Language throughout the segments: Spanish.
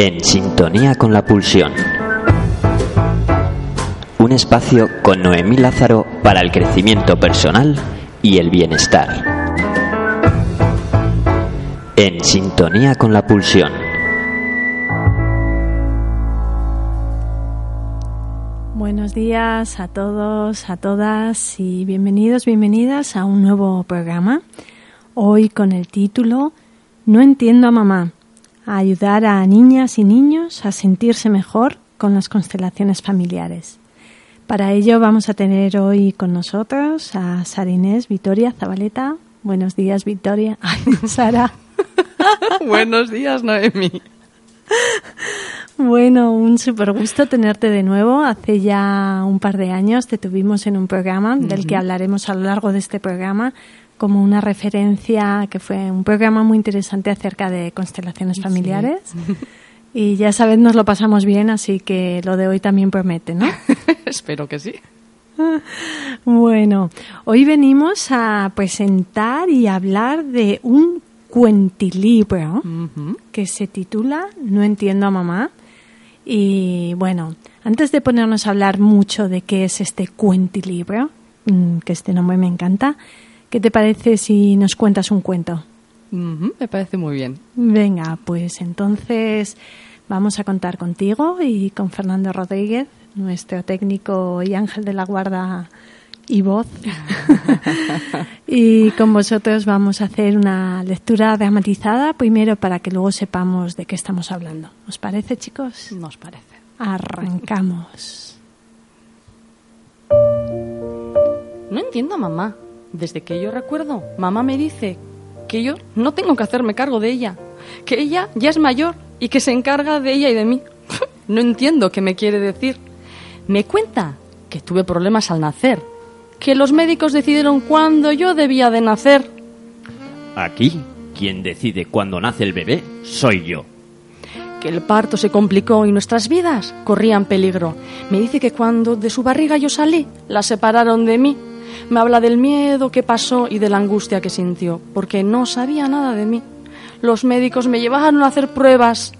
En sintonía con la pulsión. Un espacio con Noemí Lázaro para el crecimiento personal y el bienestar. En sintonía con la pulsión. Buenos días a todos, a todas y bienvenidos, bienvenidas a un nuevo programa. Hoy con el título No entiendo a mamá a ayudar a niñas y niños a sentirse mejor con las constelaciones familiares. Para ello vamos a tener hoy con nosotros a Sara Inés Victoria Zabaleta. Buenos días, Victoria. Ay, Sara. Buenos días, Noemi. Bueno, un súper gusto tenerte de nuevo. Hace ya un par de años te tuvimos en un programa del que hablaremos a lo largo de este programa como una referencia que fue un programa muy interesante acerca de constelaciones familiares. Y ya sabes, nos lo pasamos bien, así que lo de hoy también promete, ¿no? Espero que sí. Bueno, hoy venimos a presentar y hablar de un cuentilibro que se titula No entiendo a mamá. Y bueno, antes de ponernos a hablar mucho de qué es este cuentilibro, mm, que este nombre me encanta, ¿Qué te parece si nos cuentas un cuento? me parece muy bien. Venga, pues entonces vamos a contar contigo y con Fernando Rodríguez, nuestro técnico y ángel de la guarda y voz. y con vosotros vamos a hacer una lectura dramatizada primero para que luego sepamos de qué estamos hablando. ¿Os parece, chicos? Nos parece. Arrancamos. No entiendo, mamá. Desde que yo recuerdo, mamá me dice que yo no tengo que hacerme cargo de ella, que ella ya es mayor y que se encarga de ella y de mí. no entiendo qué me quiere decir. Me cuenta que tuve problemas al nacer, que los médicos decidieron cuándo yo debía de nacer. Aquí, quien decide cuándo nace el bebé soy yo. Que el parto se complicó y nuestras vidas corrían peligro. Me dice que cuando de su barriga yo salí, la separaron de mí me habla del miedo que pasó y de la angustia que sintió, porque no sabía nada de mí. Los médicos me llevaron a hacer pruebas.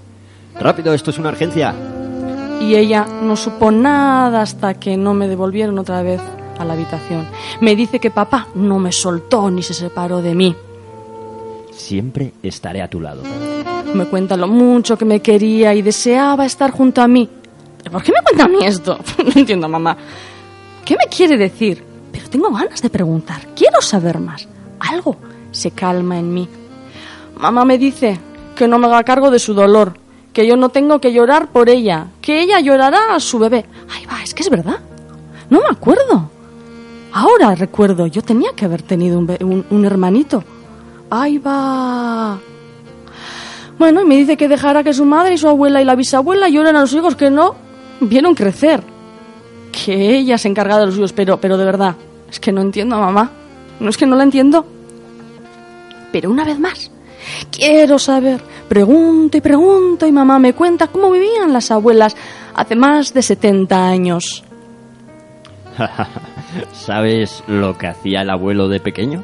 Rápido, esto es una urgencia. Y ella no supo nada hasta que no me devolvieron otra vez a la habitación. Me dice que papá no me soltó ni se separó de mí. Siempre estaré a tu lado. Me cuenta lo mucho que me quería y deseaba estar junto a mí. ¿Por qué me cuenta a mí esto? No entiendo, mamá. ¿Qué me quiere decir? Tengo ganas de preguntar, quiero saber más. Algo se calma en mí. Mamá me dice que no me haga cargo de su dolor, que yo no tengo que llorar por ella, que ella llorará a su bebé. Ay, va, es que es verdad. No me acuerdo. Ahora recuerdo, yo tenía que haber tenido un, un hermanito. Ay, va. Bueno, y me dice que dejará que su madre y su abuela y la bisabuela lloren a los hijos que no vieron crecer que ella se encarga de los suyos, pero, pero de verdad, es que no entiendo a mamá. No es que no la entiendo. Pero una vez más, quiero saber. Pregunto y pregunto y mamá me cuenta cómo vivían las abuelas hace más de 70 años. ¿Sabes lo que hacía el abuelo de pequeño?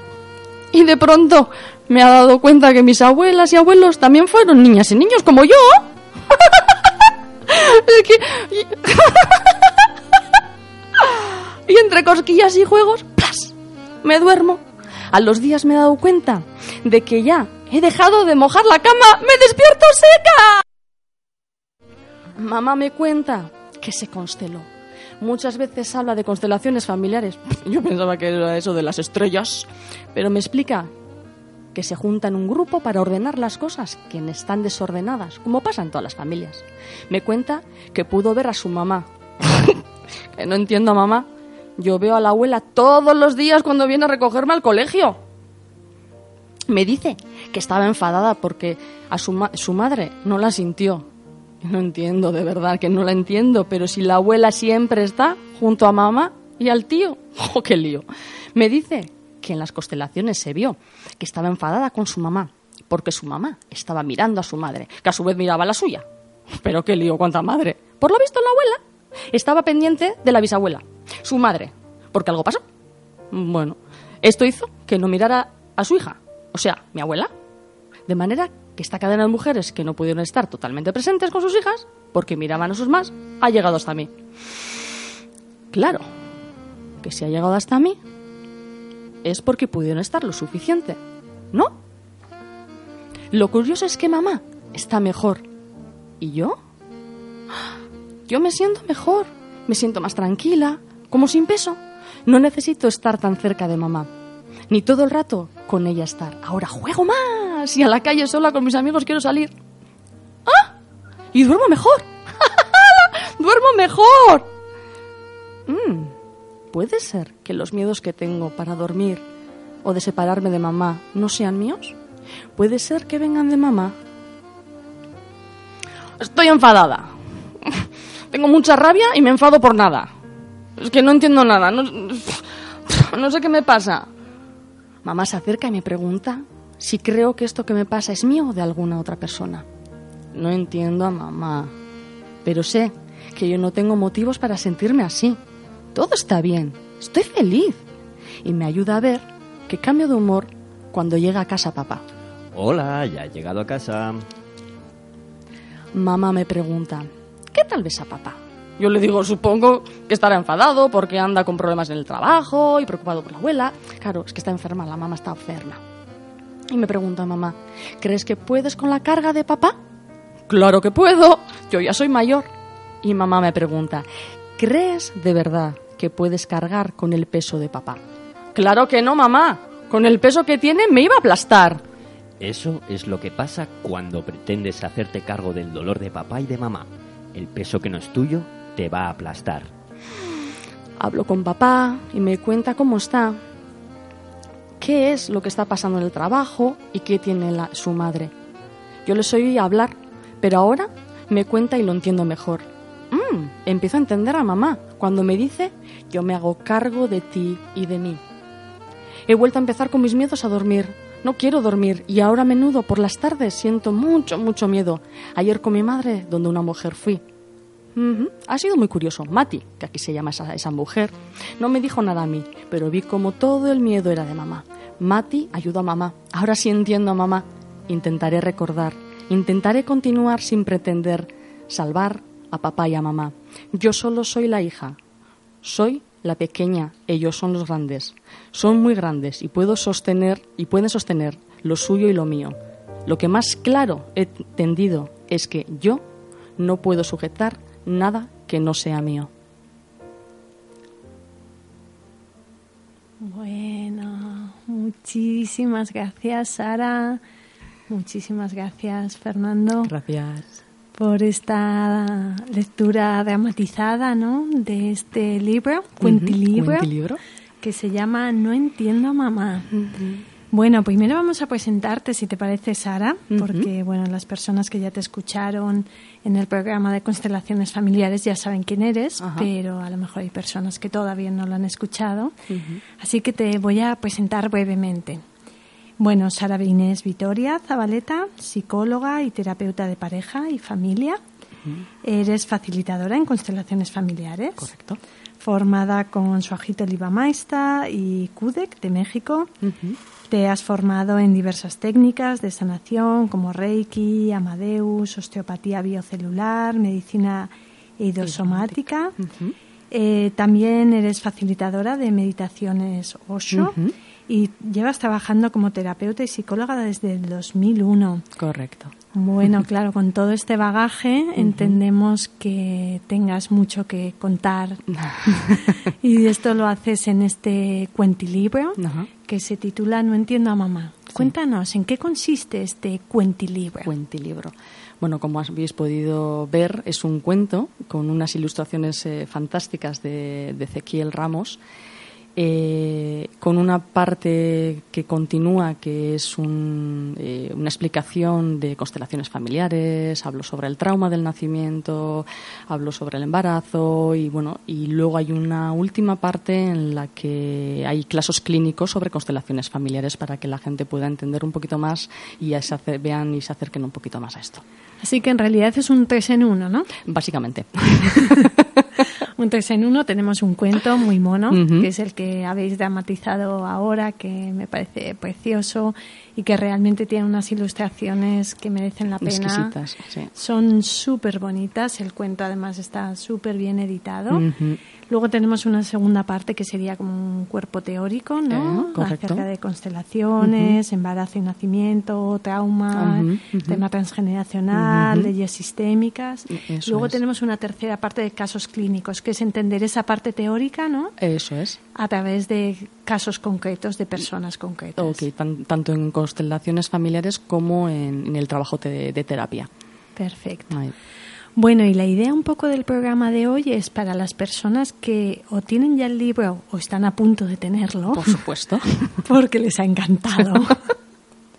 Y de pronto me ha dado cuenta que mis abuelas y abuelos también fueron niñas y niños como yo. es que... Y entre cosquillas y juegos, ¡plas! Me duermo. A los días me he dado cuenta de que ya he dejado de mojar la cama. ¡Me despierto seca! Mamá me cuenta que se consteló. Muchas veces habla de constelaciones familiares. Yo pensaba que era eso de las estrellas. Pero me explica que se juntan un grupo para ordenar las cosas que están desordenadas, como pasa en todas las familias. Me cuenta que pudo ver a su mamá. que no entiendo, mamá. Yo veo a la abuela todos los días cuando viene a recogerme al colegio. Me dice que estaba enfadada porque a su, su madre no la sintió. No entiendo, de verdad, que no la entiendo, pero si la abuela siempre está junto a mamá y al tío, ¡oh, qué lío! Me dice que en las constelaciones se vio que estaba enfadada con su mamá, porque su mamá estaba mirando a su madre, que a su vez miraba a la suya. Pero qué lío, cuánta madre. Por lo visto, la abuela estaba pendiente de la bisabuela, su madre, porque algo pasó. Bueno, esto hizo que no mirara a su hija, o sea, mi abuela. De manera que esta cadena de mujeres que no pudieron estar totalmente presentes con sus hijas, porque miraban a sus más, ha llegado hasta mí. Claro, que si ha llegado hasta mí, es porque pudieron estar lo suficiente, ¿no? Lo curioso es que mamá está mejor. ¿Y yo? Yo me siento mejor, me siento más tranquila, como sin peso. No necesito estar tan cerca de mamá, ni todo el rato con ella estar. Ahora juego más y a la calle sola con mis amigos quiero salir. ¡Ah! Y duermo mejor. duermo mejor. Mm, ¿Puede ser que los miedos que tengo para dormir o de separarme de mamá no sean míos? ¿Puede ser que vengan de mamá? Estoy enfadada. Tengo mucha rabia y me enfado por nada. Es que no entiendo nada. No, no sé qué me pasa. Mamá se acerca y me pregunta si creo que esto que me pasa es mío o de alguna otra persona. No entiendo a mamá, pero sé que yo no tengo motivos para sentirme así. Todo está bien, estoy feliz. Y me ayuda a ver que cambio de humor cuando llega a casa papá. Hola, ya he llegado a casa. Mamá me pregunta, ¿qué tal ves a papá? Yo le digo, supongo que estará enfadado porque anda con problemas en el trabajo y preocupado por la abuela. Claro, es que está enferma, la mamá está enferma. Y me pregunta mamá, ¿crees que puedes con la carga de papá? Claro que puedo, yo ya soy mayor. Y mamá me pregunta, ¿crees de verdad que puedes cargar con el peso de papá? Claro que no, mamá. Con el peso que tiene me iba a aplastar. Eso es lo que pasa cuando pretendes hacerte cargo del dolor de papá y de mamá. El peso que no es tuyo te va a aplastar. Hablo con papá y me cuenta cómo está, qué es lo que está pasando en el trabajo y qué tiene su madre. Yo les oí hablar, pero ahora me cuenta y lo entiendo mejor. Mm, empiezo a entender a mamá cuando me dice yo me hago cargo de ti y de mí. He vuelto a empezar con mis miedos a dormir. No quiero dormir y ahora a menudo por las tardes siento mucho, mucho miedo. Ayer con mi madre, donde una mujer fui. Ujú. Ha sido muy curioso. Mati, que aquí se llama esa, esa mujer, no me dijo nada a mí, pero vi como todo el miedo era de mamá. Mati ayudó a mamá. Ahora sí entiendo a mamá. Intentaré recordar. Intentaré continuar sin pretender salvar a papá y a mamá. Yo solo soy la hija. Soy la pequeña, ellos son los grandes. Son muy grandes y puedo sostener y pueden sostener lo suyo y lo mío. Lo que más claro he entendido es que yo no puedo sujetar nada que no sea mío. Bueno, muchísimas gracias, Sara. Muchísimas gracias, Fernando, Gracias. por esta lectura dramatizada, ¿no? De este libro, cuentilibro, ¿Cuentilibro? que se llama No entiendo a mamá. Bueno, primero vamos a presentarte, si te parece, Sara, porque bueno, las personas que ya te escucharon en el programa de constelaciones familiares ya saben quién eres, pero a lo mejor hay personas que todavía no lo han escuchado. Así que te voy a presentar brevemente. Bueno, Sara Inés Vitoria Zabaleta, psicóloga y terapeuta de pareja y familia. Eres facilitadora en constelaciones familiares. Correcto. Formada con Suajito Libamaista y CUDEC de México. Te has formado en diversas técnicas de sanación como Reiki, Amadeus, osteopatía biocelular, medicina eidosomática. Eh, también eres facilitadora de meditaciones Osho y llevas trabajando como terapeuta y psicóloga desde el 2001. Correcto. Bueno, claro, con todo este bagaje entendemos que tengas mucho que contar y esto lo haces en este cuentilibro que se titula No entiendo a mamá. Cuéntanos, ¿en qué consiste este cuentilibro? Cuentilibro. Bueno, como habéis podido ver, es un cuento con unas ilustraciones eh, fantásticas de, de Ezequiel Ramos eh, con una parte que continúa, que es un, eh, una explicación de constelaciones familiares, hablo sobre el trauma del nacimiento, hablo sobre el embarazo y bueno, y luego hay una última parte en la que hay clases clínicos sobre constelaciones familiares para que la gente pueda entender un poquito más y se vean y se acerquen un poquito más a esto. Así que en realidad es un tres en uno, ¿no? Básicamente. un tres en uno tenemos un cuento muy mono, que es el que habéis dramatizado ahora, que me parece precioso y que realmente tiene unas ilustraciones que merecen la pena. Son súper bonitas, el cuento además está súper bien editado. Luego tenemos una segunda parte que sería como un cuerpo teórico, ¿no? Eh, Acerca de constelaciones, embarazo y nacimiento, trauma, tema transgeneracional, leyes sistémicas. Luego tenemos una tercera parte de casos clínicos, que es entender esa parte teórica, ¿no? Eso es. A través de casos concretos de personas concretas. Ok, tanto en constelaciones familiares como en, el trabajo de, terapia. Perfecto. Bueno, y la idea un poco del programa de hoy es para las personas que o tienen ya el libro o están a punto de tenerlo. Por supuesto. Porque les ha encantado.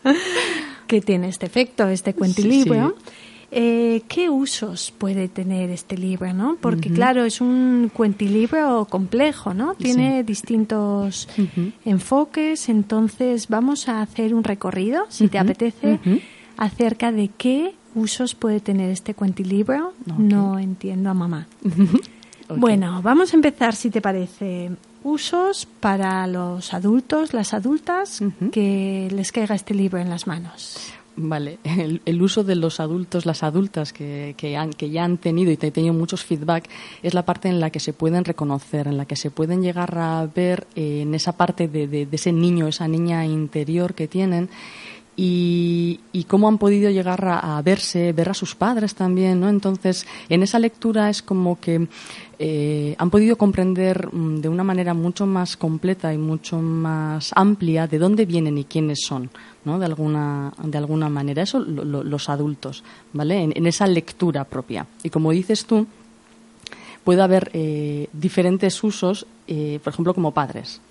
que tiene este efecto, este cuentilibro. Eh, ¿Qué usos puede tener este libro, no? Porque claro, es un cuentilibro complejo, ¿no? Tiene distintos enfoques, entonces vamos a hacer un recorrido, si te apetece, acerca de qué usos puede tener este cuentilibro. No entiendo a mamá. Bueno, vamos a empezar, si te parece. Usos para los adultos, las adultas, que les caiga este libro en las manos. Vale, el, uso de los adultos, las adultas que, que, han, que ya han tenido y te he tenido muchos feedback, es la parte en la que se pueden reconocer, en la que se pueden llegar a ver eh, en esa parte de, de, ese niño, esa niña interior que tienen y, cómo han podido llegar a, verse, ver a sus padres también, ¿no? Entonces, en esa lectura es como que eh, han podido comprender mm, de una manera mucho más completa y mucho más amplia de dónde vienen y quiénes son, ¿no? De alguna, de alguna manera. Eso los adultos, ¿vale? En, esa lectura propia. Y como dices tú, puede haber eh, diferentes usos, eh, por ejemplo, como padres,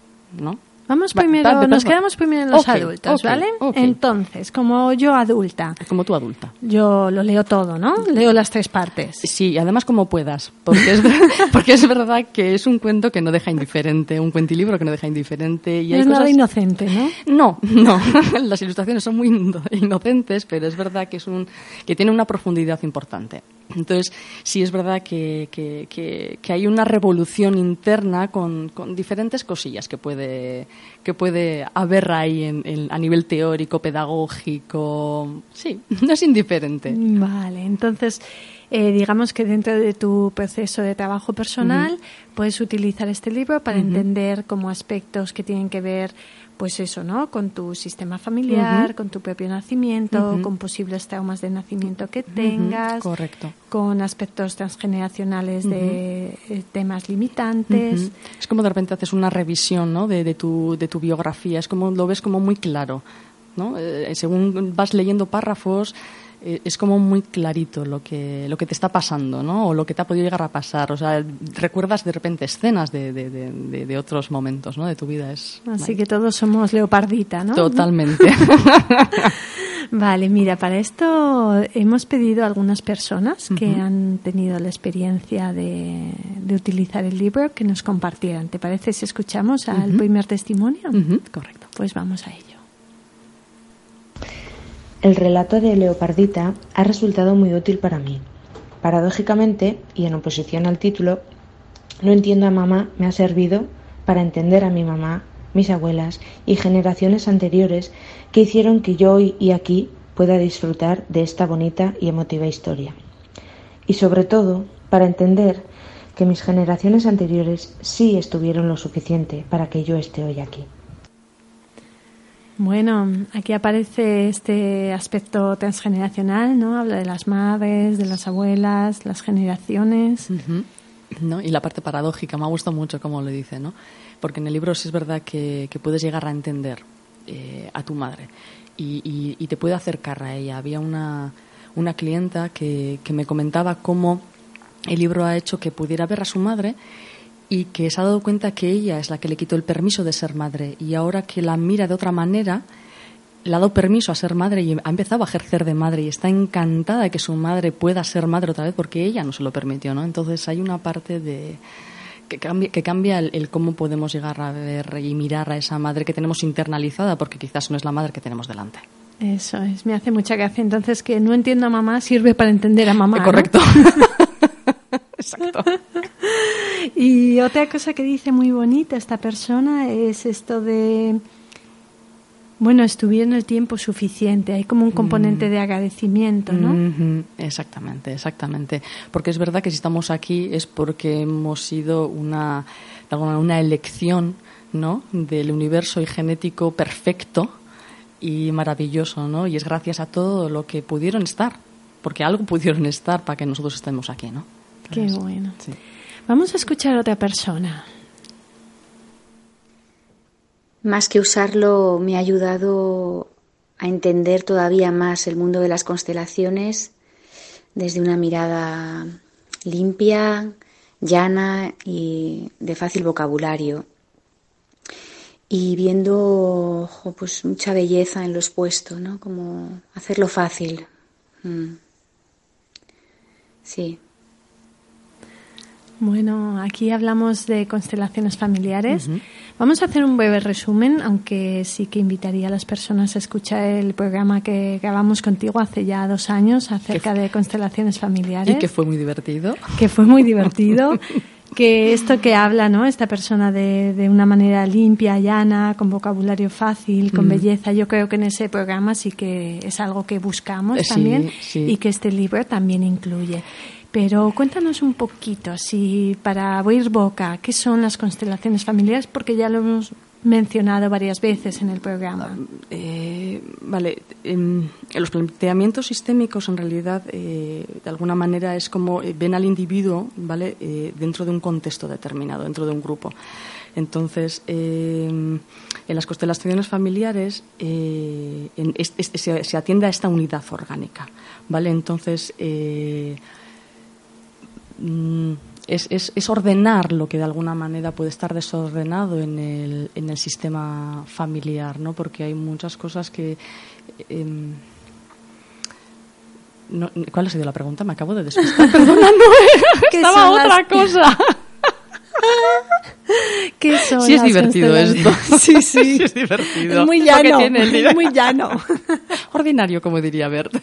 ¿no? Vamos primero, nos quedamos primero en los adultos, ¿vale? Entonces, como yo adulta. Como tú adulta. Yo lo leo todo, ¿no? Leo las tres partes. Sí, además como puedas, porque es, porque es verdad que es un cuento que no deja indiferente, un cuentilibro que no deja indiferente. Y hay es nada inocente, ¿no? No, no. las ilustraciones son muy inocentes, pero es verdad que, es un, que tiene una profundidad importante. Entonces, sí es verdad que, que, que, hay una revolución interna con, con, diferentes cosillas que puede, que puede haber ahí en, a nivel teórico, pedagógico. Sí, no es indiferente. Vale, entonces, eh, digamos que dentro de tu proceso de trabajo personal puedes utilizar este libro para entender como aspectos que tienen que ver pues eso, ¿no? Con tu sistema familiar, con tu propio nacimiento, con posibles traumas de nacimiento que tengas, correcto, con aspectos transgeneracionales de eh, temas limitantes. Es como de repente haces una revisión, ¿no? De, de, tu, de tu biografía, es como lo ves como muy claro, ¿no? Eh, según vas leyendo párrafos eh, es como muy clarito lo que, lo que te está pasando, ¿no? O lo que te ha podido llegar a pasar. O sea, recuerdas de repente escenas de, de, de, otros momentos, ¿no? De tu vida. Es, Así que todos somos leopardita, ¿no? Totalmente. vale, mira, para esto hemos pedido a algunas personas que han tenido la experiencia de, utilizar el libro que nos compartieran. ¿Te parece si escuchamos al primer testimonio? Correcto. Pues vamos a ello. El relato de Leopardita ha resultado muy útil para mí. Paradójicamente, y en oposición al título, No entiendo a mamá me ha servido para entender a mi mamá, mis abuelas y generaciones anteriores que hicieron que yo hoy y aquí pueda disfrutar de esta bonita y emotiva historia. Y sobre todo, para entender que mis generaciones anteriores sí estuvieron lo suficiente para que yo esté hoy aquí. Bueno, aquí aparece este aspecto transgeneracional, ¿no? Habla de las madres, de las abuelas, las generaciones. ¿No? Y la parte paradójica, me ha gustado mucho cómo lo dice, ¿no? Porque en el libro sí es verdad que, puedes llegar a entender eh, a tu madre y, te puede acercar a ella. Había una, una clienta que, que me comentaba cómo el libro ha hecho que pudiera ver a su madre y que se ha dado cuenta que ella es la que le quitó el permiso de ser madre y ahora que la mira de otra manera, le ha dado permiso a ser madre y ha empezado a ejercer de madre y está encantada de que su madre pueda ser madre otra vez porque ella no se lo permitió, ¿no? Entonces hay una parte de que cambia, que cambia el, cómo podemos llegar a ver y mirar a esa madre que tenemos internalizada porque quizás no es la madre que tenemos delante. Eso es, me hace mucha gracia. Entonces, que no entiendo a mamá sirve para entender a mamá. Correcto. Exacto. Y otra cosa que dice muy bonita esta persona es esto de, bueno, estuvieron el tiempo suficiente. Hay como un mm. componente de agradecimiento, ¿no? Exactamente, exactamente. Porque es verdad que si estamos aquí es porque hemos sido una, una elección, ¿no? Del universo y genético perfecto y maravilloso, ¿no? Y es gracias a todo lo que pudieron estar, porque algo pudieron estar para que nosotros estemos aquí, ¿no? Qué bueno. Vamos a escuchar a otra persona. Más que usarlo, me ha ayudado a entender todavía más el mundo de las constelaciones desde una mirada limpia, llana y de fácil vocabulario y viendo pues mucha belleza en lo expuesto, ¿no? Como hacerlo fácil. Mm. Sí. Bueno, aquí hablamos de constelaciones familiares. Vamos a hacer un breve resumen, aunque sí que invitaría a las personas a escuchar el programa que grabamos contigo hace ya dos años acerca de constelaciones familiares. Y que fue muy divertido. Que fue muy divertido. que esto que habla, ¿no? Esta persona de, de, una manera limpia, llana, con vocabulario fácil, con mm. belleza, yo creo que en ese programa sí que es algo que buscamos eh, también y que este libro también incluye. Pero cuéntanos un poquito, así para abrir boca, ¿qué son las constelaciones familiares? Porque ya lo hemos mencionado varias veces en el programa. Ah, eh, vale, en, los planteamientos sistémicos en realidad eh, de alguna manera es como eh, ven al individuo vale dentro de un contexto determinado, dentro de un grupo. Entonces, en las constelaciones familiares se, atiende a esta unidad orgánica, vale. Entonces es, es, es, ordenar lo que de alguna manera puede estar desordenado en el, en el sistema familiar, ¿no? Porque hay muchas cosas que... Em, ¿Cuál ha sido la pregunta? Me acabo de despistar. Perdona, no, estaba otra cosa. ¿Qué son sí es divertido esto. Sí, sí. sí es divertido. Es muy llano. Es muy llano. Ordinario, como diría Bert.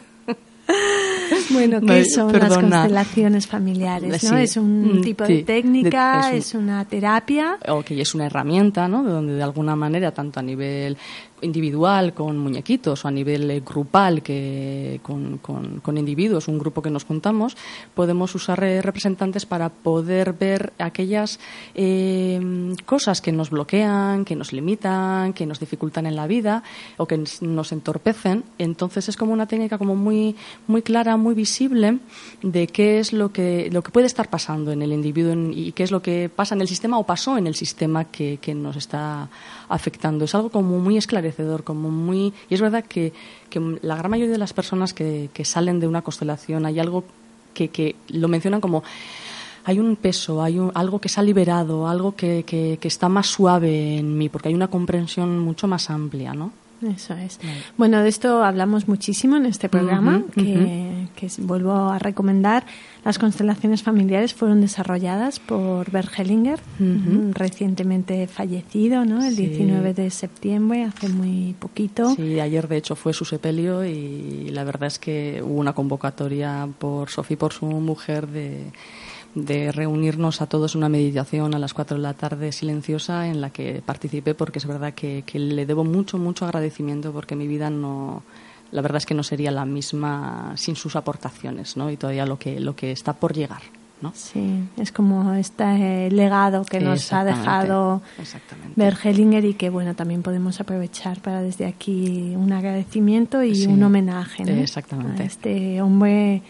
Bueno, ¿qué son las constelaciones familiares? ¿no? Es un mm, tipo de técnica, es, una terapia. Ok, es una herramienta, ¿no? De donde de alguna manera, tanto a nivel individual con muñequitos o a nivel eh, grupal que con, con, individuos, un grupo que nos juntamos, podemos usar eh, representantes para poder ver aquellas eh, cosas que nos bloquean, que nos limitan, que nos dificultan en la vida o que nos entorpecen. Entonces es como una técnica como muy, muy clara, muy visible de qué es lo que, lo que puede estar pasando en el individuo y qué es lo que pasa en el sistema o pasó en el sistema que, que nos está afectando. Es algo como muy esclarecedor, como muy... Y es verdad que, la gran mayoría de las personas que, salen de una constelación hay algo que, que lo mencionan como hay un peso, hay algo que se ha liberado, algo que, que, está más suave en mí, porque hay una comprensión mucho más amplia, ¿no? Eso es. Bueno, de esto hablamos muchísimo en este programa, que, vuelvo a recomendar. Las constelaciones familiares fueron desarrolladas por Bert Hellinger, recientemente fallecido, ¿no? El 19 de septiembre, hace muy poquito. Sí, ayer de hecho fue su sepelio y la verdad es que hubo una convocatoria por Sofía, por su mujer, de de reunirnos a todos una meditación a las 4 de la tarde silenciosa en la que participé porque es verdad que, le debo mucho, mucho agradecimiento porque mi vida no, la verdad es que no sería la misma sin sus aportaciones ¿no? y todavía lo que, lo que está por llegar. ¿no? Sí, es como este legado que nos ha dejado Bergelinger y que bueno también podemos aprovechar para desde aquí un agradecimiento y un homenaje Exactamente. a este hombre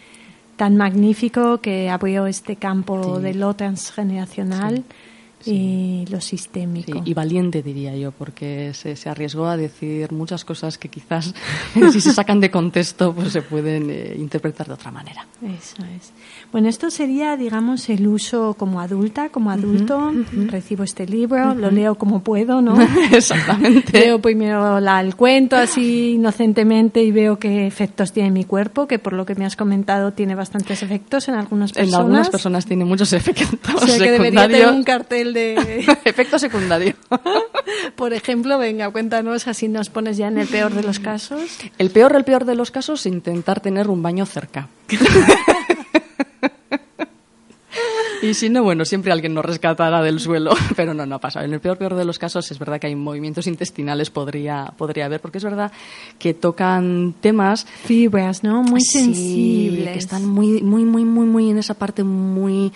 tan magnífico que abrió este campo de lo transgeneracional y lo sistémico. y valiente, diría yo, porque se, se, arriesgó a decir muchas cosas que quizás, si se sacan de contexto, pues se pueden eh, interpretar de otra manera. Eso es. Bueno, esto sería, digamos, el uso como adulta, como adulto. Recibo este libro, lo leo como puedo, ¿no? Exactamente. Leo primero la, el cuento así inocentemente y veo qué efectos tiene mi cuerpo, que por lo que me has comentado tiene bastantes efectos en algunas personas. En algunas personas tiene muchos efectos o sea, que debería tener un cartel de... Efecto secundario. por ejemplo, venga, cuéntanos, así nos pones ya en el peor de los casos. El peor, el peor de los casos, intentar tener un baño cerca. Y si no, bueno, siempre alguien nos rescatará del suelo, pero no, no ha pasado. En el peor, peor de los casos es verdad que hay movimientos intestinales, podría, podría haber, porque es verdad que tocan temas... Fibras, ¿no? Muy sensibles. que están muy, muy, muy, muy, muy en esa parte muy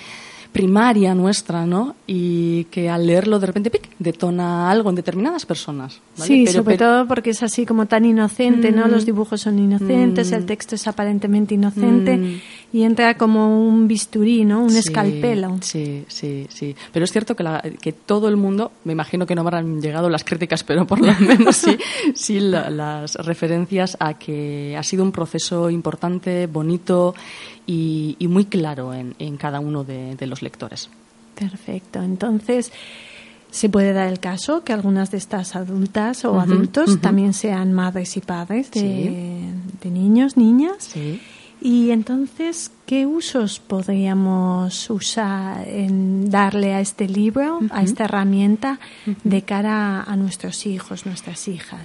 primaria nuestra, ¿no? Y que al leerlo de repente ¡pic! detona algo en determinadas personas. Sí, sobre todo porque es así como tan inocente, ¿no? Los mm. dibujos son inocentes, el mm. texto es aparentemente inocente mm. y entra como un bisturí, ¿no? Un escalpelo. Sí, sí, sí. Pero es cierto que, que todo el mundo, me imagino que no habrán llegado las críticas, pero por lo menos sí, sí las referencias a que ha sido un proceso importante, bonito y, muy claro en, cada uno de, los lectores. Perfecto. Entonces, se puede dar el caso que algunas de estas adultas o adultos también sean madres y padres de, niños, niñas. Sí. Y entonces, ¿qué usos podríamos usar en darle a este libro, a esta herramienta, de cara a, nuestros hijos, nuestras hijas?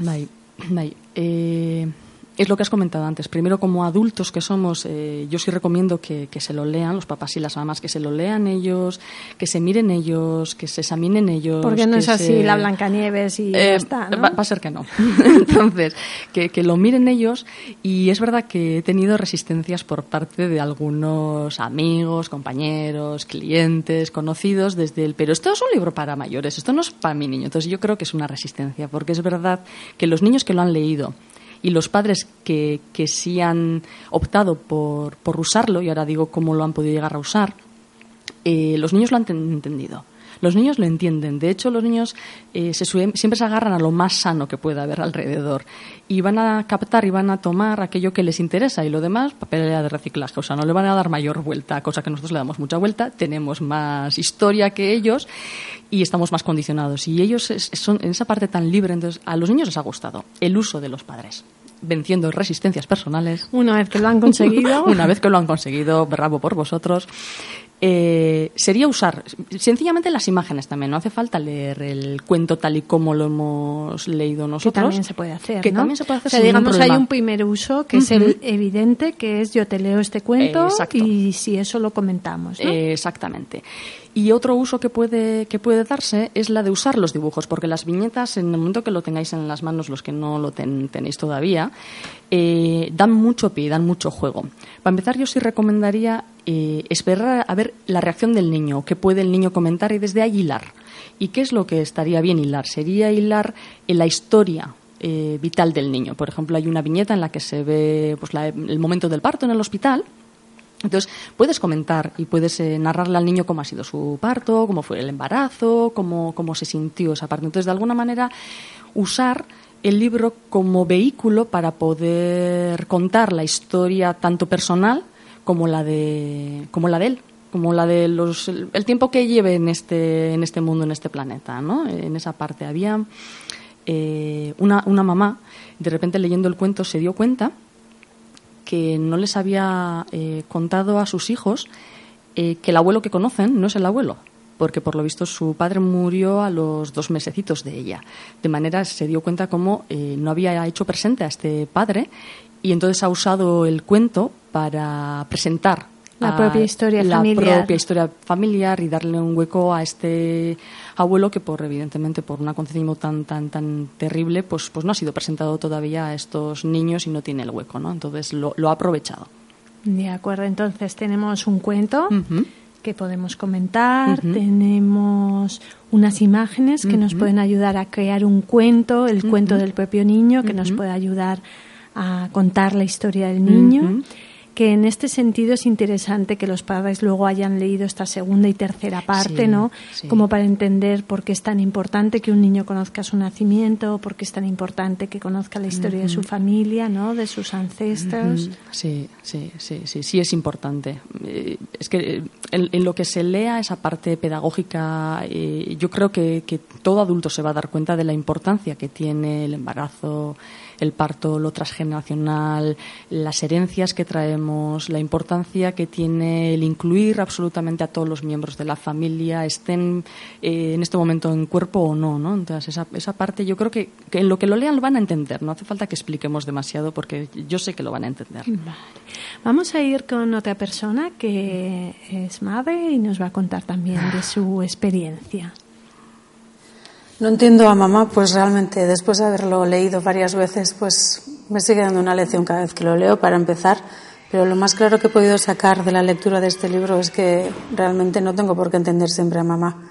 Eh, es lo que has comentado antes. Primero, como adultos que somos, eh, yo sí recomiendo que, se lo lean, los papás y las mamás, que se lo lean ellos, que se miren ellos, que se examinen ellos. Porque no es así la Blancanieves y ya eh, está, ¿no? va, a ser que no. Entonces, que, que, lo miren ellos. Y es verdad que he tenido resistencias por parte de algunos amigos, compañeros, clientes, conocidos, desde el, pero esto es un libro para mayores, esto no es para mi niño. Entonces, yo creo que es una resistencia, porque es verdad que los niños que lo han leído, y los padres que, que sí han optado por, por usarlo, y ahora digo cómo lo han podido llegar a usar, eh, los niños lo han entendido. Los niños lo entienden. De hecho, los niños eh, se siempre se agarran a lo más sano que pueda haber alrededor y van a captar y van a tomar aquello que les interesa y lo demás, papel de reciclaje. O sea, no le van a dar mayor vuelta, cosa que nosotros le damos mucha vuelta. Tenemos más historia que ellos y estamos más condicionados. Y ellos son en esa parte tan libre. Entonces, a los niños les ha gustado el uso de los padres venciendo resistencias personales. Una vez que lo han conseguido. Una vez que lo han conseguido, bravo por vosotros. Eh, sería usar sencillamente las imágenes también. No hace falta leer el cuento tal y como lo hemos leído nosotros. Que también se puede hacer. Que también se puede hacer. O sea, digamos, hay un primer uso que es el evidente, que es yo te leo este cuento y si eso lo comentamos. exactamente. Y otro uso que puede, que puede darse es la de usar los dibujos, porque las viñetas, en el momento que lo tengáis en las manos, los que no lo tenéis todavía, eh, dan mucho pie, dan mucho juego. Para empezar, yo sí recomendaría eh, esperar a ver la reacción del niño, qué puede el niño comentar y desde ahí hilar. ¿Y qué es lo que estaría bien hilar? Sería hilar en la historia eh, vital del niño. Por ejemplo, hay una viñeta en la que se ve pues, el momento del parto en el hospital entonces, puedes comentar y puedes eh, narrarle al niño cómo ha sido su parto, cómo fue el embarazo, cómo, cómo se sintió esa parte. Entonces, de alguna manera, usar el libro como vehículo para poder contar la historia tanto personal como la de, como la de él como la de los el tiempo que lleve en este en este mundo en este planeta no en esa parte había eh, una, una mamá de repente leyendo el cuento se dio cuenta que no les había eh, contado a sus hijos eh, que el abuelo que conocen no es el abuelo, porque por lo visto su padre murió a los dos mesecitos de ella. De manera se dio cuenta cómo eh, no había hecho presente a este padre y entonces ha usado el cuento para presentar la propia historia la familiar. propia historia familiar y darle un hueco a este abuelo que por evidentemente por un acontecimiento tan tan tan terrible pues pues no ha sido presentado todavía a estos niños y no tiene el hueco no entonces lo, lo ha aprovechado. De acuerdo. Entonces tenemos un cuento que podemos comentar tenemos unas imágenes que nos pueden ayudar a crear un cuento el cuento del propio niño que nos puede ayudar a contar la historia del niño que en este sentido es interesante que los padres luego hayan leído esta segunda y tercera parte, ¿no? Como para entender por qué es tan importante que un niño conozca su nacimiento, por qué es tan importante que conozca la historia de su familia, ¿no? De sus ancestros. Sí, sí, sí, sí, sí es importante. Eh, es que eh, en, lo que se lea esa parte pedagógica, eh, yo creo que, que todo adulto se va a dar cuenta de la importancia que tiene el embarazo el parto, lo transgeneracional, las herencias que traemos, la importancia que tiene el incluir absolutamente a todos los miembros de la familia, estén eh, en este momento en cuerpo o no, ¿no? Entonces, esa, esa parte yo creo que, en lo que lo lean lo van a entender, no hace falta que expliquemos demasiado porque yo sé que lo van a entender. Vamos a ir con otra persona que es madre y nos va a contar también de su experiencia. No entiendo a mamá, pues realmente después de haberlo leído varias veces, pues me sigue dando una lección cada vez que lo leo para empezar. Pero lo más claro que he podido sacar de la lectura de este libro es que realmente no tengo por qué entender siempre a mamá,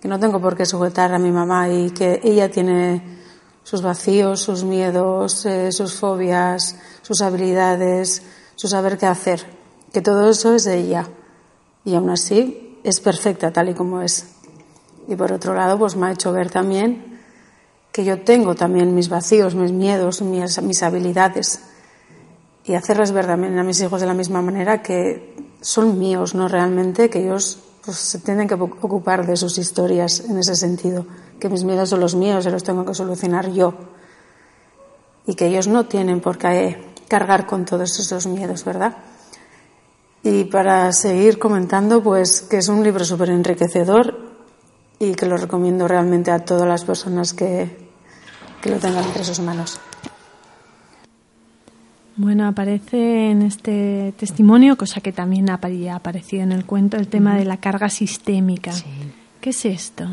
que no tengo por qué sujetar a mi mamá y que ella tiene sus vacíos, sus miedos, eh, sus fobias, sus habilidades, su saber qué hacer, que todo eso es de ella. Y aún así es perfecta tal y como es. Y por otro lado, pues me ha hecho ver también que yo tengo también mis vacíos, mis miedos, mis, mis habilidades. Y hacerles ver también a mis hijos de la misma manera que son míos, no realmente, que ellos pues, se tienen que ocupar de sus historias en ese sentido, que mis miedos son los míos y los tengo que solucionar yo. Y que ellos no tienen por qué cargar con todos esos miedos, ¿verdad? Y para seguir comentando, pues que es un libro súper enriquecedor y que lo recomiendo realmente a todas las personas que, que lo tengan entre sus manos. Bueno, aparece en este testimonio, cosa que también ha aparecido en el cuento, el tema de la carga sistémica. ¿Qué es esto?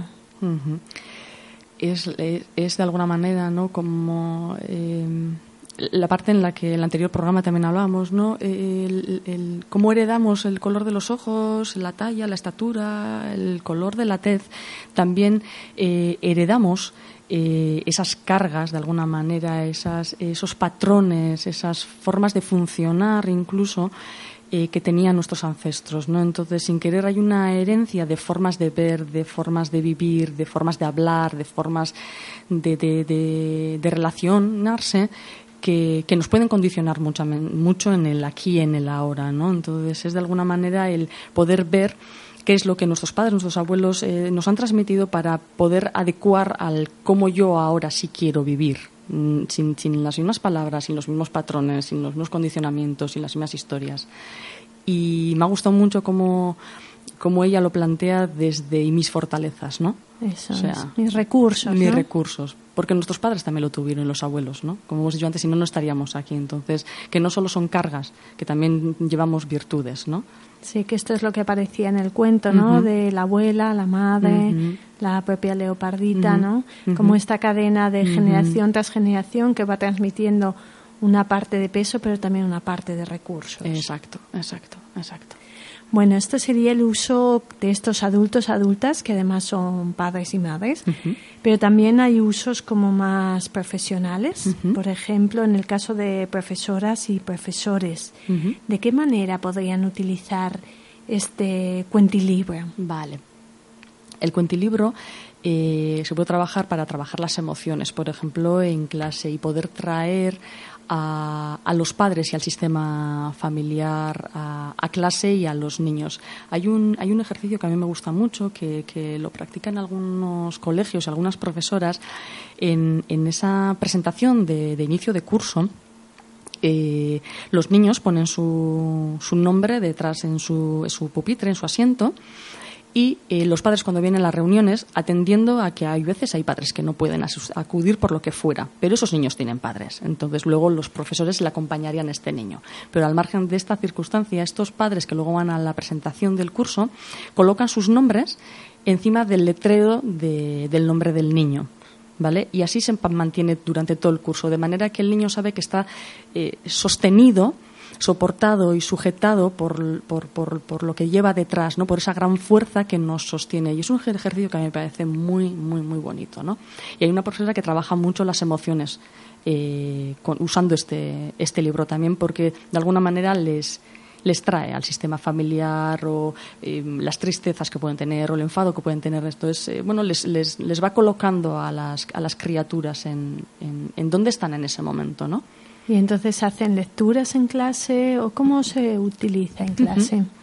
es, es, de alguna manera, ¿no? Como eh, la parte en la que el anterior programa también hablábamos, ¿no? El, cómo heredamos el color de los ojos, la talla, la estatura, el color de la tez, también eh, heredamos eh, esas cargas de alguna manera, esas, esos patrones, esas formas de funcionar incluso eh, que tenían nuestros ancestros, ¿no? Entonces, sin querer, hay una herencia de formas de ver, de formas de vivir, de formas de hablar, de formas de, de, de relacionarse que, nos pueden condicionar mucho, mucho en el aquí, en el ahora, ¿no? Entonces es de alguna manera el poder ver qué es lo que nuestros padres, nuestros abuelos eh, nos han transmitido para poder adecuar al cómo yo ahora sí quiero vivir, mm, sin, sin, las mismas palabras, sin los mismos patrones, sin los mismos condicionamientos, sin las mismas historias. Y me ha gustado mucho cómo como ella lo plantea desde y mis fortalezas, ¿no? Eso mis recursos. Mis recursos. Porque nuestros padres también lo tuvieron, los abuelos, ¿no? Como hemos dicho antes, si no, no estaríamos aquí. Entonces, que no solo son cargas, que también llevamos virtudes, ¿no? Sí, que esto es lo que aparecía en el cuento, ¿no? De la abuela, la madre, la propia leopardita, ¿no? Como esta cadena de generación tras generación que va transmitiendo una parte de peso, pero también una parte de recursos. Exacto, exacto, exacto. Bueno, esto sería el uso de estos adultos, adultas, que además son padres y madres, pero también hay usos como más profesionales, por ejemplo, en el caso de profesoras y profesores. ¿De qué manera podrían utilizar este cuentilibro? Vale. El cuentilibro eh, se puede trabajar para trabajar las emociones, por ejemplo, en clase y poder traer a, los padres y al sistema familiar, a, clase y a los niños. Hay un, hay un ejercicio que a mí me gusta mucho, que, lo practican algunos colegios, algunas profesoras, en, en esa presentación de, inicio de curso. Eh, los niños ponen su, su nombre detrás en su, en su pupitre, en su asiento, y eh, los padres cuando vienen a las reuniones atendiendo a que hay veces hay padres que no pueden acudir por lo que fuera, pero esos niños tienen padres. Entonces luego los profesores le acompañarían a este niño. Pero al margen de esta circunstancia, estos padres que luego van a la presentación del curso colocan sus nombres encima del letrero del nombre del niño. ¿Vale? Y así se mantiene durante todo el curso, de manera que el niño sabe que está eh, sostenido soportado y sujetado por, por, por, por, lo que lleva detrás, ¿no? por esa gran fuerza que nos sostiene. Y es un ejercicio que a mí me parece muy, muy, muy bonito. ¿no? Y hay una profesora que trabaja mucho las emociones eh, usando este, este libro también porque de alguna manera les les trae al sistema familiar o eh, las tristezas que pueden tener o el enfado que pueden tener. Entonces, eh, bueno, les, les, les, va colocando a las, a las criaturas en, en, en dónde están en ese momento, ¿no? Y entonces hacen lecturas en clase o cómo se utiliza en clase. Uh -huh